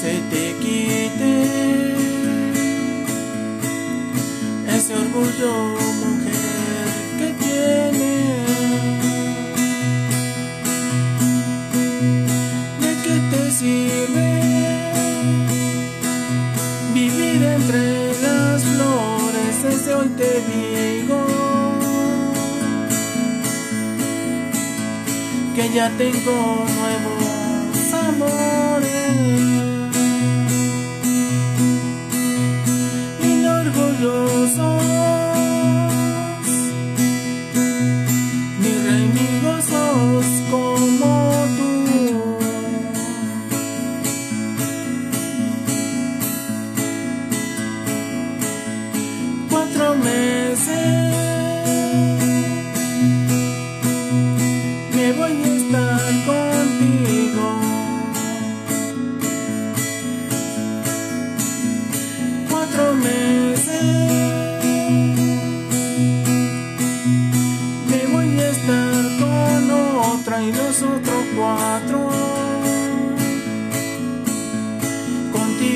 se te quite ese orgullo, mujer, que tienes. ¿De qué te sirve vivir entre las flores? Desde hoy te digo que ya tengo nuevos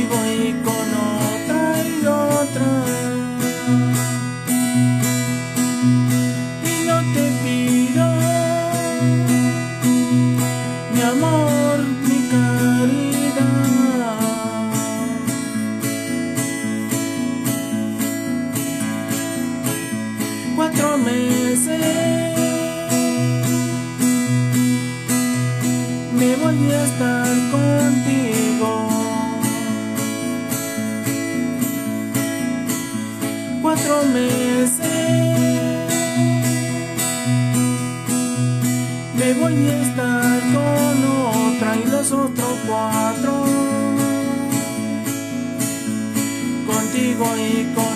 Contigo y con otra y otra. Y no te pido mi amor, mi caridad. Cuatro meses me voy a estar contigo. Me voy a estar con otra y los otros cuatro. Contigo y con